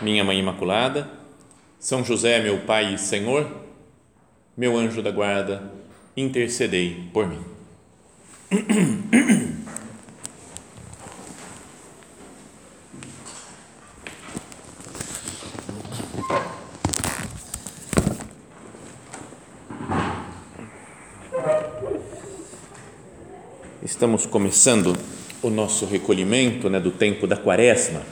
Minha Mãe Imaculada, São José, meu Pai e Senhor, meu anjo da guarda, intercedei por mim. Estamos começando o nosso recolhimento né, do tempo da quaresma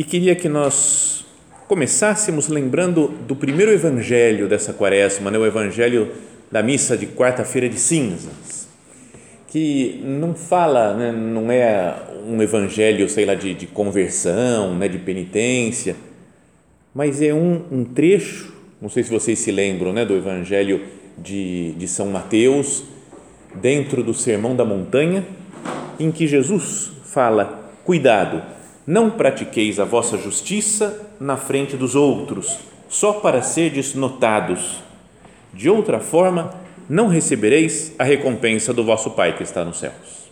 e queria que nós começássemos lembrando do primeiro evangelho dessa quaresma, né, o evangelho da missa de quarta-feira de cinzas, que não fala, né, não é um evangelho, sei lá, de, de conversão, né, de penitência, mas é um, um, trecho, não sei se vocês se lembram né, do evangelho de, de São Mateus, dentro do Sermão da Montanha, em que Jesus fala: cuidado, não pratiqueis a vossa justiça na frente dos outros, só para serdes notados. De outra forma, não recebereis a recompensa do vosso Pai que está nos céus.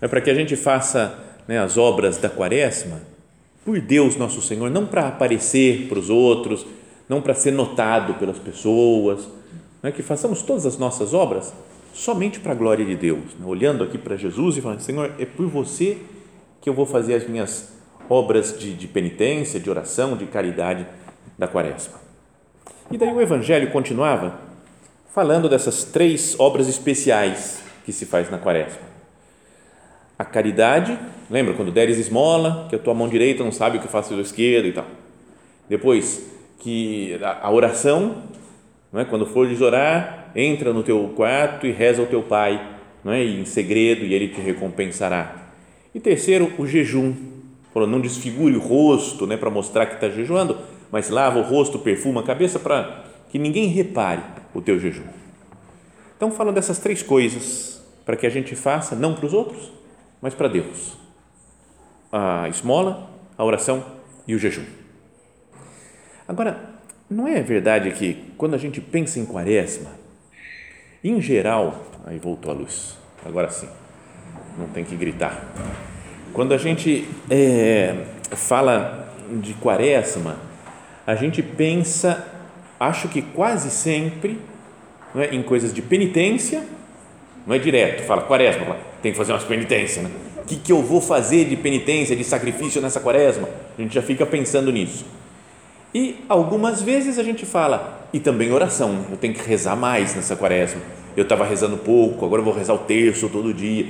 É para que a gente faça né, as obras da quaresma por Deus nosso Senhor, não para aparecer para os outros, não para ser notado pelas pessoas, é que façamos todas as nossas obras somente para a glória de Deus, né? olhando aqui para Jesus e falando: Senhor, é por você que eu vou fazer as minhas obras de, de penitência, de oração, de caridade da quaresma. E daí o Evangelho continuava falando dessas três obras especiais que se faz na quaresma. A caridade, lembra quando deres esmola, que a tua mão direita não sabe o que faz a tua esquerda e tal. Depois, que a oração, não é? quando fores orar, entra no teu quarto e reza ao teu pai, não é? em segredo, e ele te recompensará. E terceiro, o jejum. Falou, não desfigure o rosto né, para mostrar que está jejuando, mas lava o rosto, perfuma a cabeça para que ninguém repare o teu jejum. Então, falam dessas três coisas para que a gente faça, não para os outros, mas para Deus: a esmola, a oração e o jejum. Agora, não é verdade que quando a gente pensa em quaresma, em geral, aí voltou a luz, agora sim, não tem que gritar. Quando a gente é, fala de quaresma, a gente pensa, acho que quase sempre, não é, em coisas de penitência, não é direto, fala quaresma, fala, tem que fazer umas penitências, né? O que, que eu vou fazer de penitência, de sacrifício nessa quaresma? A gente já fica pensando nisso e algumas vezes a gente fala, e também oração, eu tenho que rezar mais nessa quaresma. Eu estava rezando pouco, agora eu vou rezar o terço todo dia.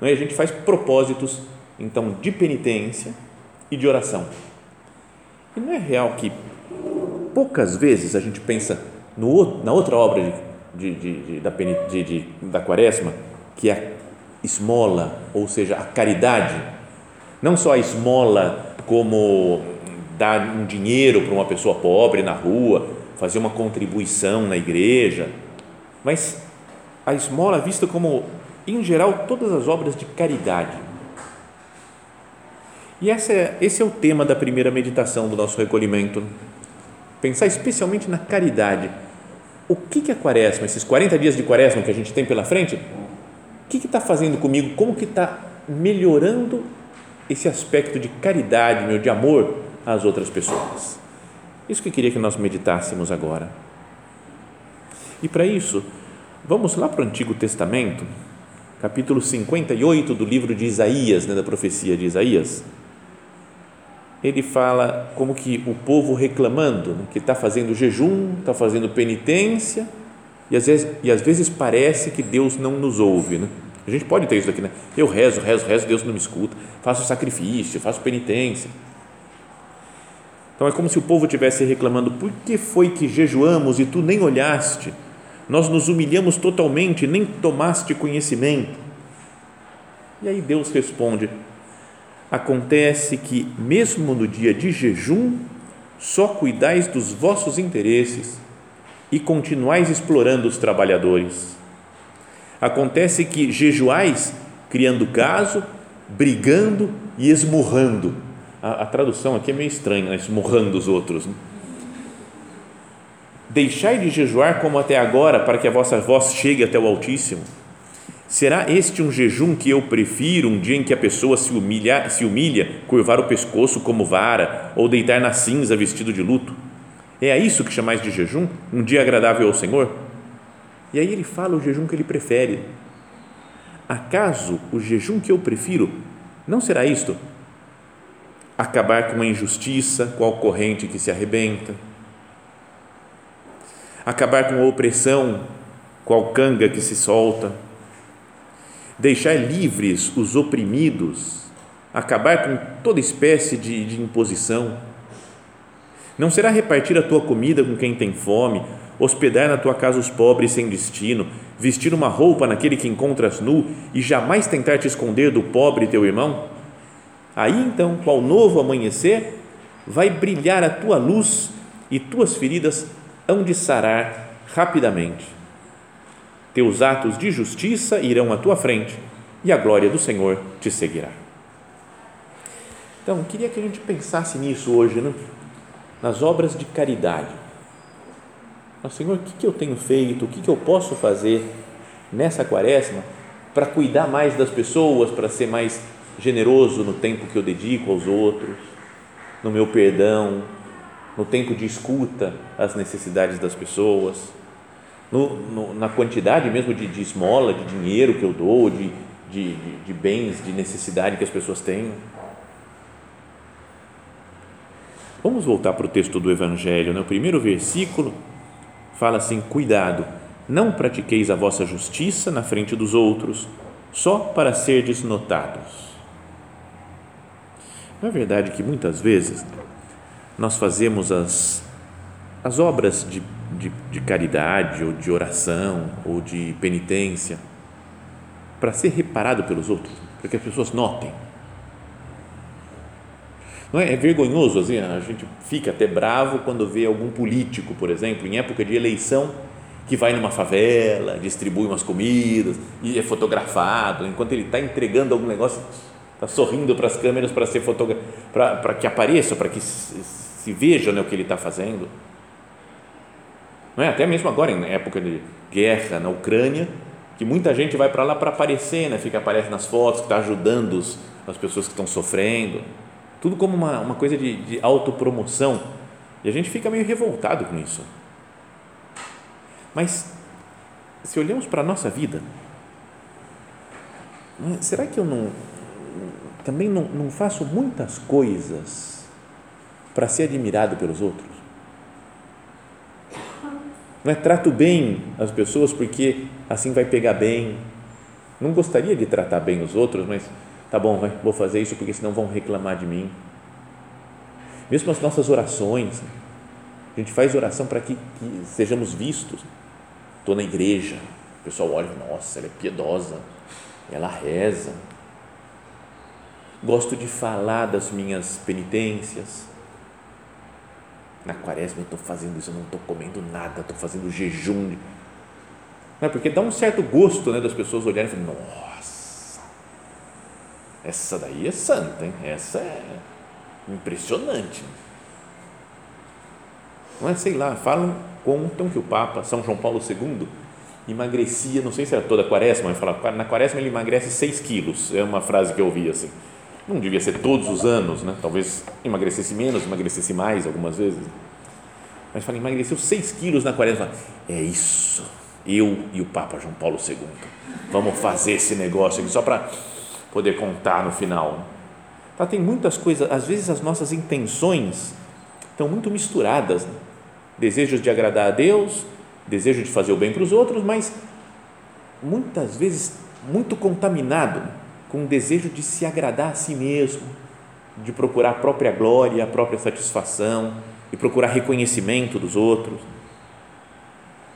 Não é? A gente faz propósitos, então, de penitência e de oração. E não é real que poucas vezes a gente pensa no, na outra obra de, de, de, da, da quaresma, que é a esmola, ou seja, a caridade. Não só a esmola como dar um dinheiro para uma pessoa pobre na rua, fazer uma contribuição na igreja, mas a esmola é vista como, em geral, todas as obras de caridade. E esse é, esse é o tema da primeira meditação do nosso recolhimento. Pensar especialmente na caridade. O que, que a quaresma, esses 40 dias de quaresma que a gente tem pela frente, o que está fazendo comigo? Como que está melhorando esse aspecto de caridade, meu, de amor às outras pessoas. Isso que eu queria que nós meditássemos agora. E para isso, vamos lá para o Antigo Testamento, capítulo 58 do livro de Isaías, né, da profecia de Isaías. Ele fala como que o povo reclamando, né, que está fazendo jejum, está fazendo penitência, e às, vezes, e às vezes parece que Deus não nos ouve. Né? A gente pode ter isso aqui, né? Eu rezo, rezo, rezo, Deus não me escuta, faço sacrifício, faço penitência então é como se o povo estivesse reclamando: por que foi que jejuamos e tu nem olhaste? Nós nos humilhamos totalmente, nem tomaste conhecimento. E aí Deus responde: acontece que, mesmo no dia de jejum, só cuidais dos vossos interesses e continuais explorando os trabalhadores. Acontece que jejuais criando caso, brigando e esmurrando. A, a tradução aqui é meio estranha, né? esmurrando os outros. Né? Deixai de jejuar como até agora, para que a vossa voz chegue até o Altíssimo. Será este um jejum que eu prefiro, um dia em que a pessoa se humilha, se humilha, curvar o pescoço como vara, ou deitar na cinza vestido de luto? É a isso que chamais de jejum? Um dia agradável ao Senhor? E aí ele fala o jejum que ele prefere. Acaso o jejum que eu prefiro não será isto? Acabar com a injustiça, com a corrente que se arrebenta, acabar com a opressão, com a canga que se solta, deixar livres os oprimidos, acabar com toda espécie de, de imposição. Não será repartir a tua comida com quem tem fome, hospedar na tua casa os pobres sem destino, vestir uma roupa naquele que encontras nu e jamais tentar te esconder do pobre teu irmão? Aí então, qual novo amanhecer, vai brilhar a tua luz e tuas feridas hão de sarar rapidamente. Teus atos de justiça irão à tua frente e a glória do Senhor te seguirá. Então, queria que a gente pensasse nisso hoje, né? nas obras de caridade. Mas, Senhor, o que, que eu tenho feito? O que, que eu posso fazer nessa quaresma para cuidar mais das pessoas, para ser mais generoso no tempo que eu dedico aos outros, no meu perdão, no tempo de escuta às necessidades das pessoas, no, no, na quantidade mesmo de, de, esmola, de dinheiro que eu dou, de, de, de bens, de necessidade que as pessoas têm. Vamos voltar para o texto do Evangelho, né? o primeiro versículo fala assim: Cuidado, não pratiqueis a vossa justiça na frente dos outros, só para serdes notados. Não é verdade que muitas vezes nós fazemos as, as obras de, de, de caridade, ou de oração, ou de penitência, para ser reparado pelos outros, para que as pessoas notem. Não é? é vergonhoso, assim, a gente fica até bravo quando vê algum político, por exemplo, em época de eleição, que vai numa favela, distribui umas comidas e é fotografado, enquanto ele está entregando algum negócio, está sorrindo para as câmeras para ser fotografado, para que apareça, para que se veja né, o que ele está fazendo. Não é? Até mesmo agora, em época de guerra na Ucrânia, que muita gente vai para lá para aparecer, né? fica aparece nas fotos, está ajudando os, as pessoas que estão sofrendo. Tudo como uma, uma coisa de, de autopromoção. E a gente fica meio revoltado com isso. Mas, se olhamos para a nossa vida, é? será que eu não, também não, não faço muitas coisas para ser admirado pelos outros. Não é trato bem as pessoas porque assim vai pegar bem. Não gostaria de tratar bem os outros, mas tá bom, vai, vou fazer isso porque senão vão reclamar de mim. Mesmo as nossas orações, a gente faz oração para que, que sejamos vistos. Estou na igreja, o pessoal olha, nossa, ela é piedosa, ela reza. Gosto de falar das minhas penitências na quaresma eu estou fazendo isso, eu não estou comendo nada, estou fazendo jejum. Não é? Porque dá um certo gosto né, das pessoas olharem e falarem, nossa, essa daí é santa, hein? essa é impressionante. Não é, sei lá, falam, contam que o Papa São João Paulo II emagrecia, não sei se era toda a quaresma, mas fala, na quaresma ele emagrece 6 quilos, é uma frase que eu ouvi assim não devia ser todos os anos, né? talvez emagrecesse menos, emagrecesse mais algumas vezes. Mas fala, emagreceu 6 quilos na quaresma. É isso, eu e o Papa João Paulo II. Vamos fazer esse negócio aqui só para poder contar no final. Tá, tem muitas coisas, às vezes as nossas intenções estão muito misturadas. Né? Desejos de agradar a Deus, desejo de fazer o bem para os outros, mas muitas vezes muito contaminado com o desejo de se agradar a si mesmo, de procurar a própria glória, a própria satisfação e procurar reconhecimento dos outros.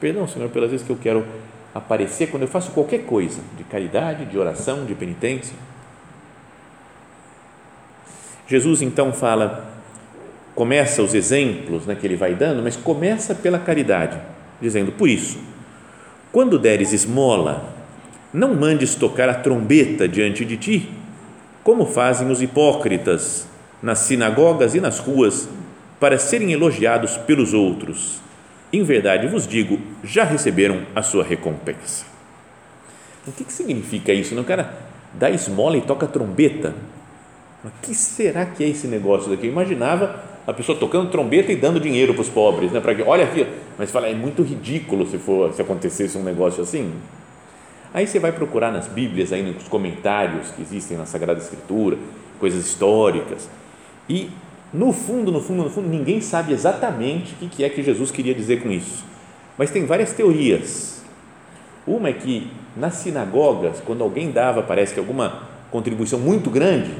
Perdão, Senhor, pelas vezes que eu quero aparecer quando eu faço qualquer coisa de caridade, de oração, de penitência. Jesus então fala, começa os exemplos né, que ele vai dando, mas começa pela caridade, dizendo: Por isso, quando deres esmola, não mandes tocar a trombeta diante de ti, como fazem os hipócritas nas sinagogas e nas ruas, para serem elogiados pelos outros. Em verdade vos digo, já receberam a sua recompensa. O que, que significa isso? O cara dá esmola e toca trombeta. O que será que é esse negócio daqui? Eu imaginava a pessoa tocando trombeta e dando dinheiro para os pobres, né? Para que, olha aqui, mas fala, é muito ridículo se for se acontecesse um negócio assim. Aí você vai procurar nas Bíblias, aí nos comentários que existem na Sagrada Escritura, coisas históricas, e no fundo, no fundo, no fundo, ninguém sabe exatamente o que é que Jesus queria dizer com isso. Mas tem várias teorias. Uma é que nas sinagogas, quando alguém dava, parece que alguma contribuição muito grande,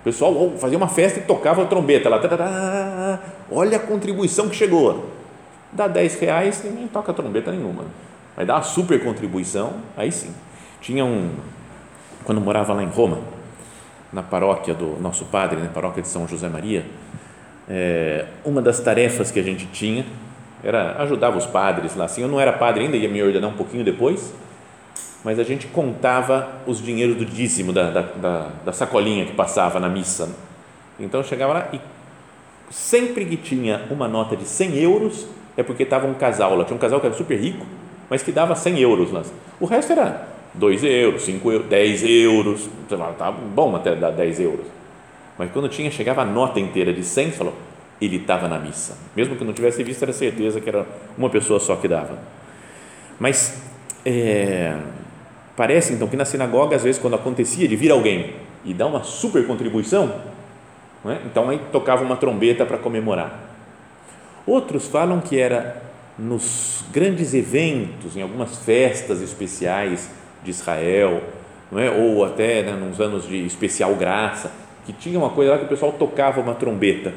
o pessoal fazia uma festa e tocava a trombeta lá, olha a contribuição que chegou. Dá 10 reais, ninguém toca trombeta nenhuma. Mas dá uma super contribuição, aí sim. Tinha um, quando morava lá em Roma, na paróquia do nosso padre, na paróquia de São José Maria, é, uma das tarefas que a gente tinha era ajudava os padres lá. Assim, eu não era padre ainda, ia me ordenar um pouquinho depois, mas a gente contava os dinheiros do dízimo da, da, da, da sacolinha que passava na missa. Então eu chegava lá e sempre que tinha uma nota de 100 euros é porque estava um casal lá. Tinha um casal que era super rico, mas que dava 100 euros lá. O resto era 2 euros, 5 euros, 10 euros, tá bom até dar 10 euros. Mas quando tinha, chegava a nota inteira de 100, você falou, ele estava na missa. Mesmo que não tivesse visto, era certeza que era uma pessoa só que dava. Mas é, parece então que na sinagoga, às vezes, quando acontecia de vir alguém e dar uma super contribuição, é? então aí tocava uma trombeta para comemorar. Outros falam que era nos grandes eventos, em algumas festas especiais, de Israel, é? ou até né, nos anos de especial graça, que tinha uma coisa lá que o pessoal tocava uma trombeta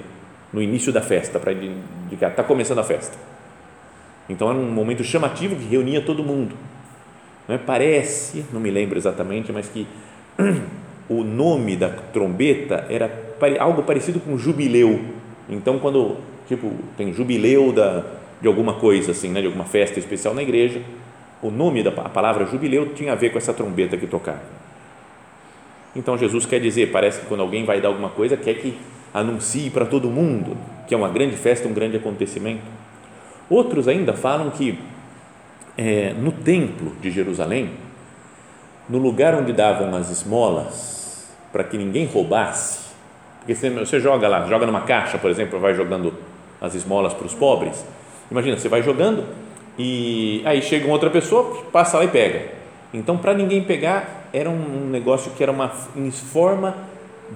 no início da festa, para indicar, está começando a festa. Então era um momento chamativo que reunia todo mundo. Não é? Parece, não me lembro exatamente, mas que o nome da trombeta era algo parecido com jubileu. Então, quando tipo, tem jubileu da, de alguma coisa assim, né, de alguma festa especial na igreja, o nome da palavra jubileu tinha a ver com essa trombeta que tocava. Então Jesus quer dizer, parece que quando alguém vai dar alguma coisa, quer que anuncie para todo mundo que é uma grande festa, um grande acontecimento. Outros ainda falam que é, no templo de Jerusalém, no lugar onde davam as esmolas, para que ninguém roubasse, porque você, você joga lá, joga numa caixa, por exemplo, vai jogando as esmolas para os pobres. Imagina, você vai jogando, e aí chega uma outra pessoa, passa lá e pega. Então, para ninguém pegar, era um negócio que era uma em forma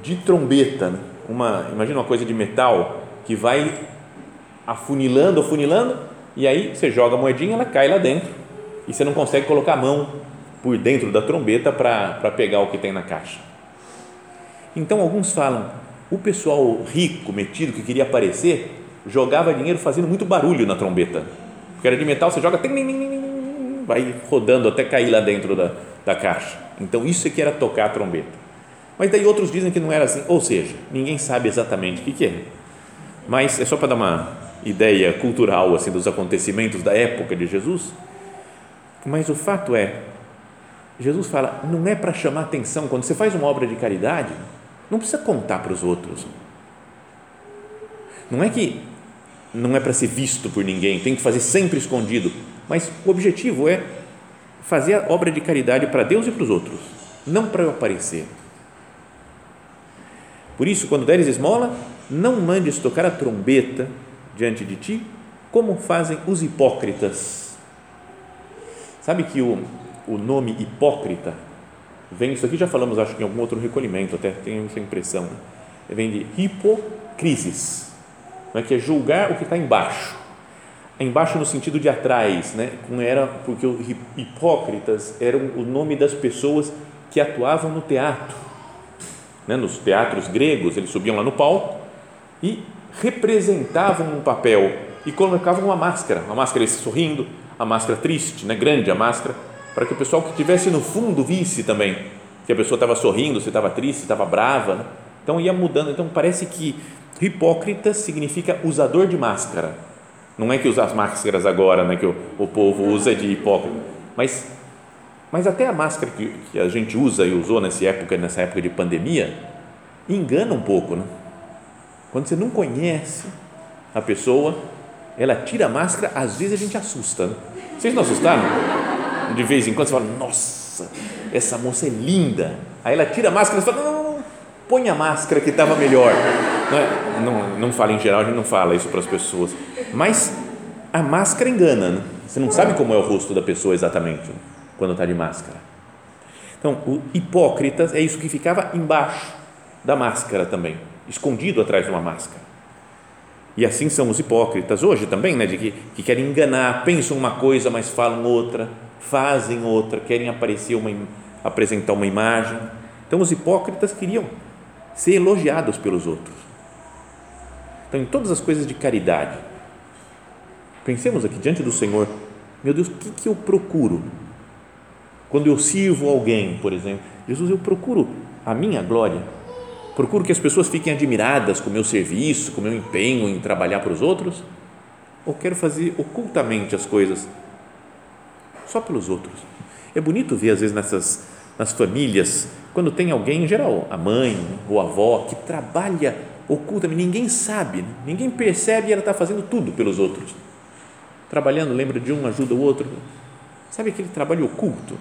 de trombeta, né? uma, imagina uma coisa de metal que vai afunilando, afunilando, e aí você joga a moedinha, ela cai lá dentro e você não consegue colocar a mão por dentro da trombeta para pegar o que tem na caixa. Então, alguns falam, o pessoal rico, metido, que queria aparecer, jogava dinheiro fazendo muito barulho na trombeta porque era de metal, você joga, vai rodando até cair lá dentro da, da caixa. Então, isso é que era tocar a trombeta. Mas daí outros dizem que não era assim, ou seja, ninguém sabe exatamente o que, que é. Mas é só para dar uma ideia cultural assim dos acontecimentos da época de Jesus. Mas o fato é, Jesus fala, não é para chamar atenção, quando você faz uma obra de caridade, não precisa contar para os outros. Não é que não é para ser visto por ninguém, tem que fazer sempre escondido. Mas o objetivo é fazer a obra de caridade para Deus e para os outros, não para eu aparecer. Por isso, quando deres esmola, não mandes tocar a trombeta diante de ti, como fazem os hipócritas. Sabe que o, o nome hipócrita vem, isso aqui já falamos, acho que em algum outro recolhimento, até tenho essa impressão, né? vem de hipocrisis é que é julgar o que está embaixo. Embaixo no sentido de atrás, né? Como era porque os hipócritas eram o nome das pessoas que atuavam no teatro. Né? Nos teatros gregos, eles subiam lá no palco e representavam um papel e colocavam uma máscara, uma máscara sorrindo, a máscara triste, né? grande a máscara, para que o pessoal que estivesse no fundo visse também que a pessoa estava sorrindo, se estava triste, se estava brava. Né? Então ia mudando. Então parece que hipócrita significa usador de máscara. Não é que usa as máscaras agora, né, que o, o povo usa de hipócrita, mas mas até a máscara que, que a gente usa e usou nessa época, nessa época de pandemia, engana um pouco, né? Quando você não conhece a pessoa, ela tira a máscara, às vezes a gente assusta. Né? Vocês não assustaram? De vez em quando você fala, nossa, essa moça é linda. Aí ela tira a máscara e fala, não, põe a máscara que estava melhor. Não, é? não, não fala em geral, a gente não fala isso para as pessoas. Mas a máscara engana, né? Você não sabe como é o rosto da pessoa exatamente quando está de máscara. Então, o hipócrita é isso que ficava embaixo da máscara também, escondido atrás de uma máscara. E assim são os hipócritas hoje também, né, de que, que querem enganar, pensam uma coisa, mas falam outra, fazem outra, querem aparecer uma, apresentar uma imagem. Então, os hipócritas queriam ser elogiados pelos outros. Então, em todas as coisas de caridade, pensemos aqui diante do Senhor, meu Deus, o que, que eu procuro? Quando eu sirvo alguém, por exemplo, Jesus, eu procuro a minha glória, procuro que as pessoas fiquem admiradas com o meu serviço, com o meu empenho em trabalhar para os outros, ou quero fazer ocultamente as coisas só pelos outros? É bonito ver, às vezes, nessas nas famílias, quando tem alguém, em geral, a mãe ou a avó, que trabalha ocultamente, ninguém sabe, ninguém percebe e ela está fazendo tudo pelos outros. Trabalhando, lembra de um, ajuda o outro. Sabe aquele trabalho oculto?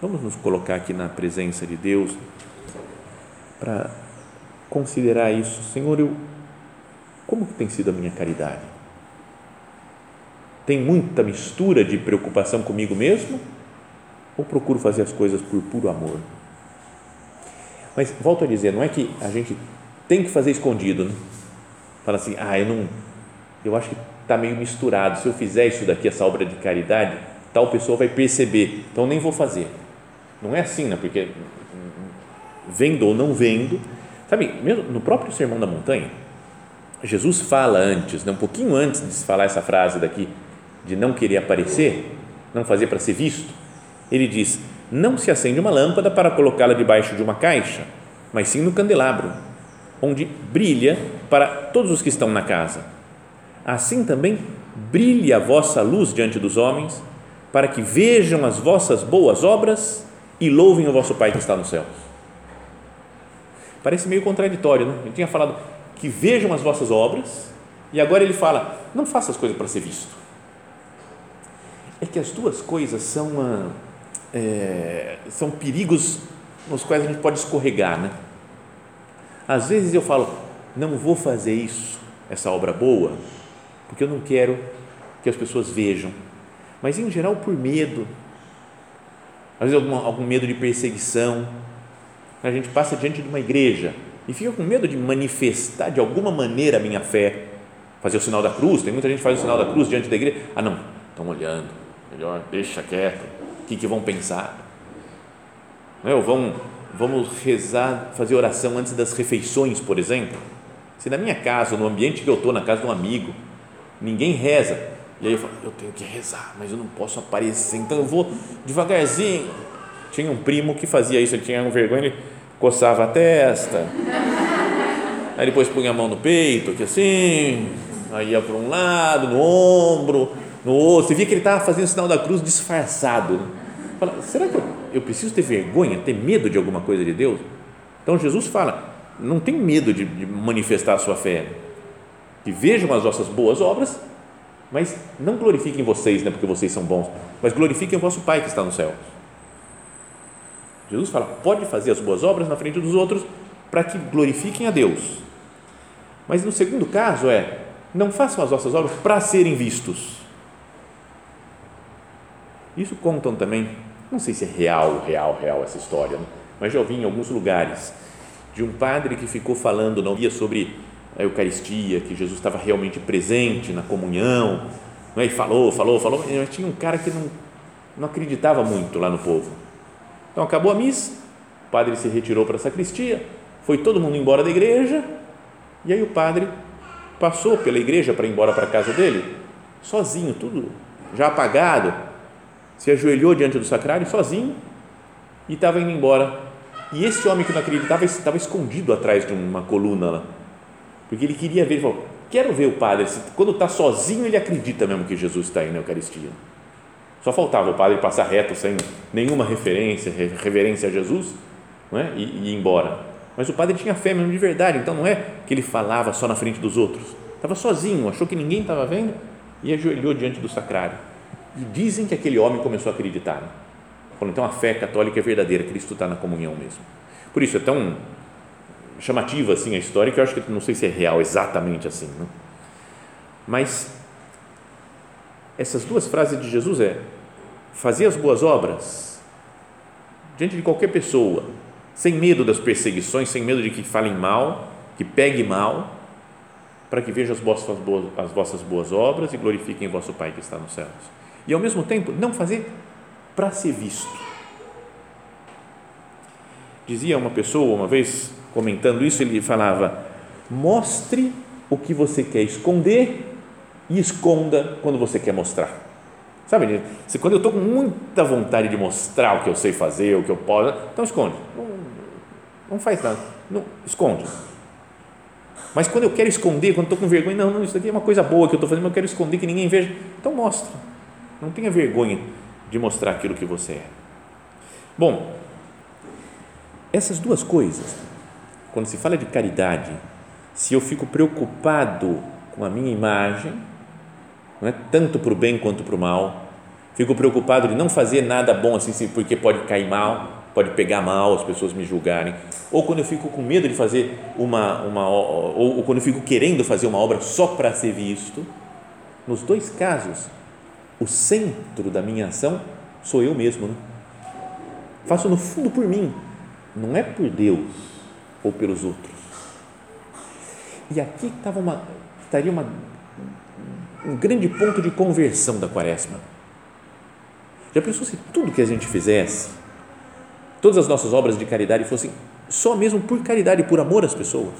Vamos nos colocar aqui na presença de Deus para considerar isso. Senhor, eu, como que tem sido a minha caridade? Tem muita mistura de preocupação comigo mesmo? Ou procuro fazer as coisas por puro amor? Mas volto a dizer, não é que a gente tem que fazer escondido, né? Fala assim, ah, eu não, eu acho que está meio misturado. Se eu fizer isso daqui, essa obra de caridade, tal pessoa vai perceber, então nem vou fazer. Não é assim, né? Porque vendo ou não vendo, sabe, mesmo no próprio Sermão da Montanha, Jesus fala antes, né, um pouquinho antes de falar essa frase daqui, de não querer aparecer, não fazer para ser visto, ele diz: Não se acende uma lâmpada para colocá-la debaixo de uma caixa, mas sim no candelabro, onde brilha para todos os que estão na casa. Assim também brilhe a vossa luz diante dos homens, para que vejam as vossas boas obras e louvem o vosso Pai que está nos céus. Parece meio contraditório, não? Ele tinha falado que vejam as vossas obras e agora ele fala, não faça as coisas para ser visto. É que as duas coisas são, uma, é, são perigos nos quais a gente pode escorregar, né? Às vezes eu falo, não vou fazer isso, essa obra boa, porque eu não quero que as pessoas vejam, mas em geral por medo, às vezes algum, algum medo de perseguição. A gente passa diante de uma igreja e fica com medo de manifestar de alguma maneira a minha fé, fazer o sinal da cruz. Tem muita gente que faz o sinal da cruz diante da igreja. Ah, não, estão olhando, melhor deixa quieto. Que, que vão pensar? Não é? Vão, vamos rezar, fazer oração antes das refeições, por exemplo. Se na minha casa, no ambiente que eu estou, na casa de um amigo, ninguém reza, e aí eu falo, eu tenho que rezar, mas eu não posso aparecer, então eu vou devagarzinho. Tinha um primo que fazia isso, ele tinha um vergonha, ele coçava a testa, aí depois punha a mão no peito, aqui assim, aí ia para um lado, no ombro, no outro, você via que ele estava fazendo o sinal da cruz disfarçado. Fala, será que eu, eu preciso ter vergonha, ter medo de alguma coisa de Deus? Então Jesus fala, não tem medo de, de manifestar a sua fé, que vejam as nossas boas obras mas não glorifiquem vocês, né, porque vocês são bons, mas glorifiquem o vosso Pai que está no céu. Jesus fala: pode fazer as boas obras na frente dos outros para que glorifiquem a Deus. Mas no segundo caso é: não façam as vossas obras para serem vistos. Isso contam também, não sei se é real, real, real essa história, né? mas já ouvi em alguns lugares de um padre que ficou falando não via sobre a Eucaristia, que Jesus estava realmente presente na comunhão, é? e falou, falou, falou, mas tinha um cara que não, não acreditava muito lá no povo. Então acabou a missa, o padre se retirou para a sacristia, foi todo mundo embora da igreja, e aí o padre passou pela igreja para ir embora para a casa dele, sozinho, tudo já apagado, se ajoelhou diante do sacrário sozinho e estava indo embora E esse homem que não acreditava estava escondido atrás de uma coluna lá, porque ele queria ver, ele falou, quero ver o padre, quando está sozinho ele acredita mesmo que Jesus está aí na Eucaristia. Só faltava o padre passar reto, sem nenhuma referência, reverência a Jesus, não é? e, e ir embora. Mas o padre tinha fé mesmo de verdade, então não é que ele falava só na frente dos outros, estava sozinho, achou que ninguém estava vendo e ajoelhou diante do sacrário. E dizem que aquele homem começou a acreditar. Né? Falou, então a fé católica é verdadeira, Cristo está na comunhão mesmo. Por isso é tão chamativa assim a história que eu acho que não sei se é real exatamente assim. Né? Mas essas duas frases de Jesus é fazer as boas obras diante de qualquer pessoa, sem medo das perseguições, sem medo de que falem mal, que pegue mal, para que vejam as vossas boas, as vossas boas obras e glorifiquem vosso Pai que está nos céus. E ao mesmo tempo, não fazer para ser visto. Dizia uma pessoa uma vez, comentando isso, ele falava: mostre o que você quer esconder e esconda quando você quer mostrar. Sabe, quando eu estou com muita vontade de mostrar o que eu sei fazer, o que eu posso, então esconde. Não, não faz nada. Não, esconde. Mas quando eu quero esconder, quando estou com vergonha, não, não, isso aqui é uma coisa boa que eu estou fazendo, mas eu quero esconder que ninguém veja. Então mostra. Não tenha vergonha de mostrar aquilo que você é. Bom, essas duas coisas, quando se fala de caridade, se eu fico preocupado com a minha imagem, não é tanto para o bem quanto para o mal, fico preocupado de não fazer nada bom assim, porque pode cair mal, pode pegar mal, as pessoas me julgarem, ou quando eu fico com medo de fazer uma, uma ou, ou quando eu fico querendo fazer uma obra só para ser visto, nos dois casos o centro da minha ação sou eu mesmo. Né? Faço no fundo por mim, não é por Deus ou pelos outros. E aqui estava uma, estaria uma, um grande ponto de conversão da quaresma. Já pensou se tudo que a gente fizesse, todas as nossas obras de caridade fossem só mesmo por caridade, por amor às pessoas?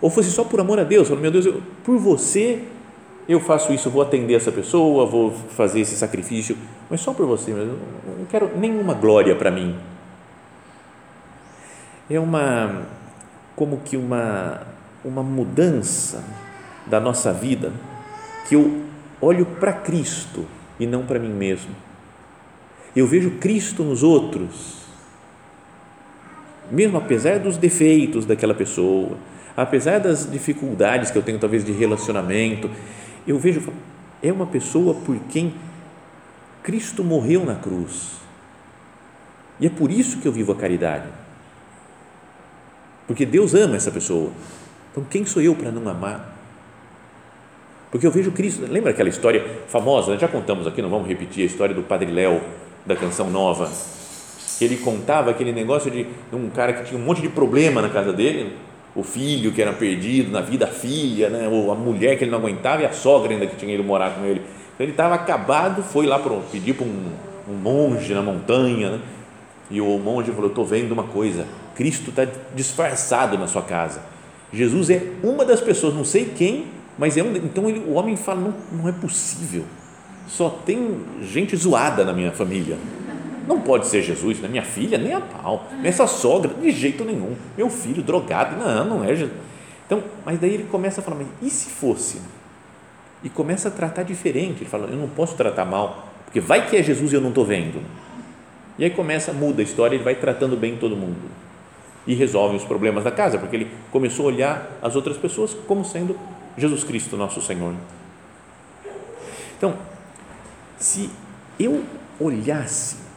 Ou fosse só por amor a Deus? Meu Deus, eu, por você eu faço isso, vou atender essa pessoa, vou fazer esse sacrifício, mas só por você, eu não quero nenhuma glória para mim. É uma, como que uma, uma mudança da nossa vida, que eu olho para Cristo e não para mim mesmo. Eu vejo Cristo nos outros, mesmo apesar dos defeitos daquela pessoa, apesar das dificuldades que eu tenho talvez de relacionamento, eu vejo, é uma pessoa por quem Cristo morreu na cruz. E é por isso que eu vivo a caridade. Porque Deus ama essa pessoa. Então, quem sou eu para não amar? Porque eu vejo Cristo. Lembra aquela história famosa? Já contamos aqui, não vamos repetir a história do Padre Léo, da canção nova. Que ele contava aquele negócio de um cara que tinha um monte de problema na casa dele, o filho que era perdido na vida, a filha, né? ou a mulher que ele não aguentava e a sogra ainda que tinha ido morar com ele. Então ele estava acabado, foi lá para pedir para um, um, monge na montanha, né? e o monge falou: Estou vendo uma coisa, Cristo está disfarçado na sua casa. Jesus é uma das pessoas, não sei quem, mas é um. Então ele, o homem fala: não, não é possível, só tem gente zoada na minha família não pode ser Jesus, né? minha filha, nem a pau. Essa sogra, de jeito nenhum. Meu filho, drogado, não, não é Jesus. Então, mas daí ele começa a falar, mas e se fosse? E começa a tratar diferente. Ele fala, eu não posso tratar mal, porque vai que é Jesus e eu não estou vendo. E aí começa, muda a história, ele vai tratando bem todo mundo. E resolve os problemas da casa, porque ele começou a olhar as outras pessoas como sendo Jesus Cristo, nosso Senhor. Então, se eu olhasse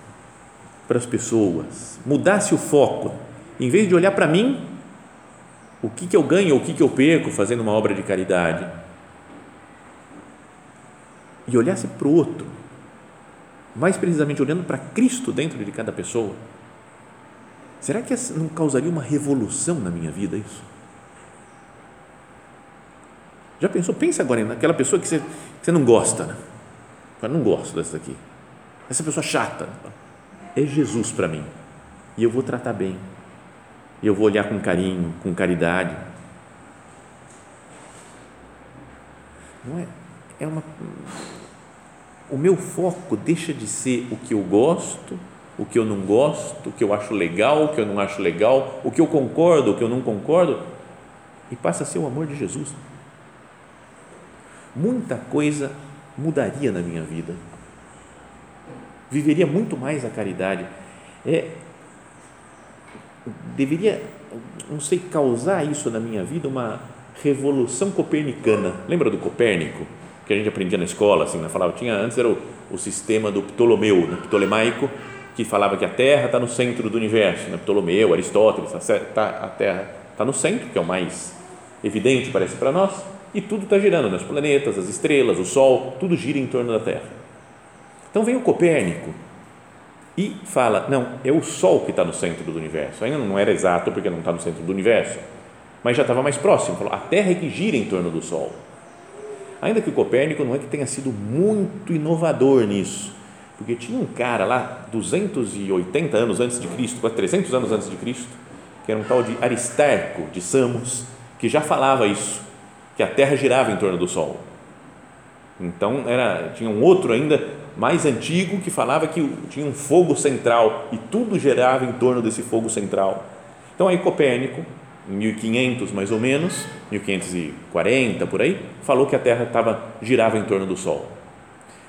para as pessoas, mudasse o foco, em vez de olhar para mim, o que, que eu ganho, o que, que eu perco fazendo uma obra de caridade, e olhasse para o outro, mais precisamente olhando para Cristo dentro de cada pessoa, será que não causaria uma revolução na minha vida isso? Já pensou? Pensa agora naquela pessoa que você, que você não gosta, né? Eu não gosto dessa aqui. Essa pessoa chata é Jesus para mim e eu vou tratar bem, eu vou olhar com carinho, com caridade. Não é? É uma. O meu foco deixa de ser o que eu gosto, o que eu não gosto, o que eu acho legal, o que eu não acho legal, o que eu concordo, o que eu não concordo, e passa a ser o amor de Jesus. Muita coisa mudaria na minha vida. Viveria muito mais a caridade. É, deveria, não sei, causar isso na minha vida uma revolução copernicana. Lembra do Copérnico? Que a gente aprendia na escola, assim, né? falava, tinha antes era o, o sistema do Ptolomeu, né? Ptolemaico, que falava que a Terra está no centro do universo, né? Ptolomeu, Aristóteles, a, tá, a Terra está no centro, que é o mais evidente, parece para nós, e tudo está girando, né? os planetas, as estrelas, o Sol, tudo gira em torno da Terra. Então vem o Copérnico e fala, não, é o Sol que está no centro do universo. Ainda não era exato porque não está no centro do universo, mas já estava mais próximo. Falou, a Terra é que gira em torno do Sol. Ainda que o Copérnico não é que tenha sido muito inovador nisso, porque tinha um cara lá, 280 anos antes de Cristo, quase 300 anos antes de Cristo, que era um tal de Aristarco de Samos, que já falava isso, que a Terra girava em torno do Sol. Então era, tinha um outro ainda mais antigo que falava que tinha um fogo central e tudo girava em torno desse fogo central. Então aí Copérnico, em 1500 mais ou menos, 1540 por aí, falou que a Terra estava girava em torno do Sol.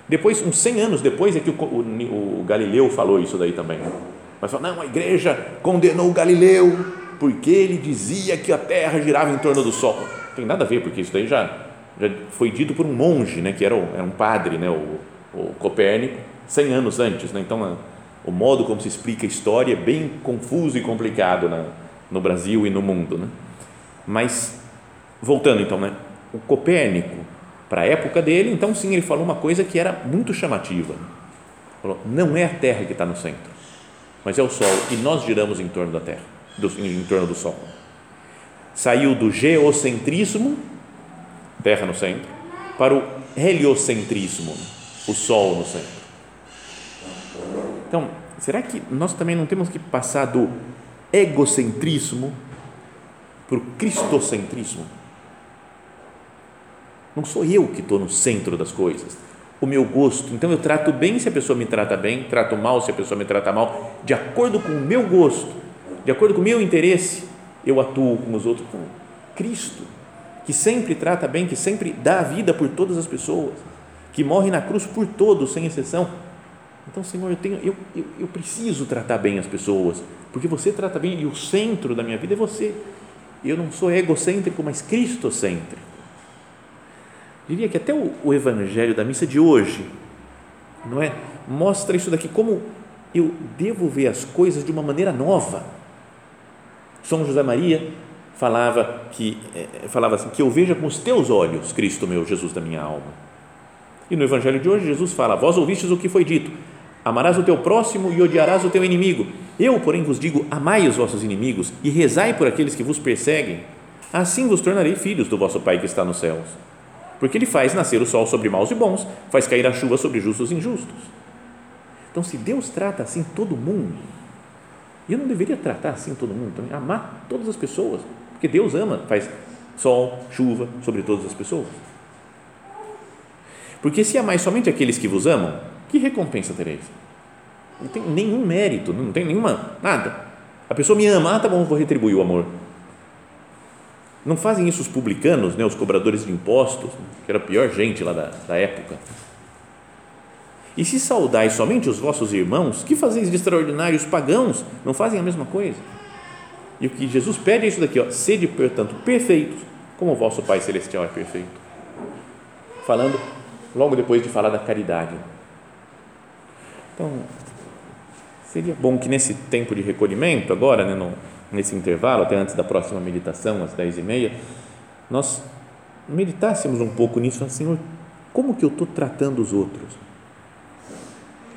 Depois, uns 100 anos depois, é que o, o, o Galileu falou isso daí também. Mas falou, não, a igreja condenou o Galileu porque ele dizia que a Terra girava em torno do Sol. Não tem nada a ver, porque isso daí já, já foi dito por um monge, né, que era um, era um padre, né, o, o Copérnico, 100 anos antes. Né, então, a, o modo como se explica a história é bem confuso e complicado na, no Brasil e no mundo. Né? Mas, voltando então, né, o Copérnico, para a época dele, então sim, ele falou uma coisa que era muito chamativa. Falou, não é a Terra que está no centro, mas é o Sol, e nós giramos em torno da Terra, do, em torno do Sol. Saiu do geocentrismo, Terra no centro, para o heliocentrismo, o Sol no centro. Então, será que nós também não temos que passar do egocentrismo para o cristocentrismo? Não sou eu que estou no centro das coisas. O meu gosto. Então eu trato bem se a pessoa me trata bem, trato mal se a pessoa me trata mal, de acordo com o meu gosto, de acordo com o meu interesse, eu atuo com os outros. Com Cristo, que sempre trata bem, que sempre dá a vida por todas as pessoas, que morre na cruz por todos, sem exceção. Então, Senhor, eu, tenho, eu, eu, eu preciso tratar bem as pessoas, porque você trata bem e o centro da minha vida é você. Eu não sou egocêntrico, mas cristocêntrico diria que até o, o evangelho da missa de hoje, não é? Mostra isso daqui como eu devo ver as coisas de uma maneira nova. São José Maria falava que é, falava assim que eu veja com os teus olhos, Cristo meu, Jesus da minha alma. E no evangelho de hoje Jesus fala: Vós ouvistes o que foi dito: Amarás o teu próximo e odiarás o teu inimigo. Eu, porém, vos digo: amai os vossos inimigos e rezai por aqueles que vos perseguem. Assim vos tornarei filhos do vosso Pai que está nos céus porque ele faz nascer o sol sobre maus e bons, faz cair a chuva sobre justos e injustos. Então, se Deus trata assim todo mundo, eu não deveria tratar assim todo mundo também, amar todas as pessoas, porque Deus ama, faz sol, chuva sobre todas as pessoas. Porque se amais somente aqueles que vos amam, que recompensa tereis? Não tem nenhum mérito, não tem nenhuma, nada. A pessoa me ama, ah, tá bom, vou retribuir o amor. Não fazem isso os publicanos, né, os cobradores de impostos, que era a pior gente lá da, da época. E se saudais somente os vossos irmãos, que fazeis de extraordinários pagãos? Não fazem a mesma coisa? E o que Jesus pede é isso daqui, ó, sede, portanto, perfeitos, como o vosso Pai Celestial é perfeito. Falando logo depois de falar da caridade. Então, seria bom que nesse tempo de recolhimento, agora, né, no, nesse intervalo, até antes da próxima meditação, às dez e meia, nós meditássemos um pouco nisso, Senhor, como que eu estou tratando os outros?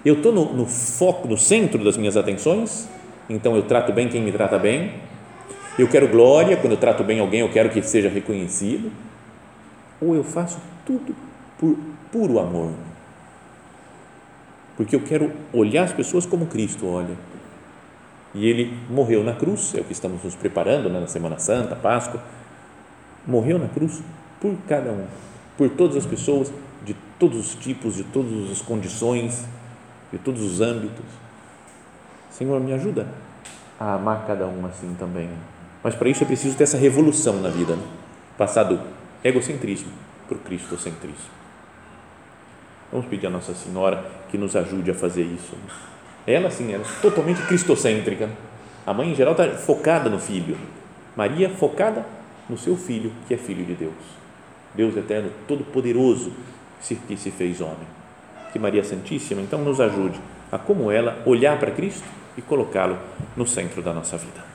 Eu estou no, no foco, no centro das minhas atenções, então eu trato bem quem me trata bem, eu quero glória, quando eu trato bem alguém, eu quero que seja reconhecido, ou eu faço tudo por puro amor, porque eu quero olhar as pessoas como Cristo olha e ele morreu na cruz, é o que estamos nos preparando né, na Semana Santa, Páscoa. Morreu na cruz por cada um, por todas as pessoas, de todos os tipos, de todas as condições, de todos os âmbitos. Senhor, me ajuda a amar cada um assim também. Mas para isso é preciso ter essa revolução na vida, né? passar do egocentrismo para o cristocentrismo. Vamos pedir a Nossa Senhora que nos ajude a fazer isso. Ela, sim, ela é totalmente cristocêntrica. A mãe, em geral, está focada no filho. Maria, focada no seu filho, que é filho de Deus. Deus eterno, todo-poderoso, que se fez homem. Que Maria Santíssima, então, nos ajude a, como ela, olhar para Cristo e colocá-lo no centro da nossa vida.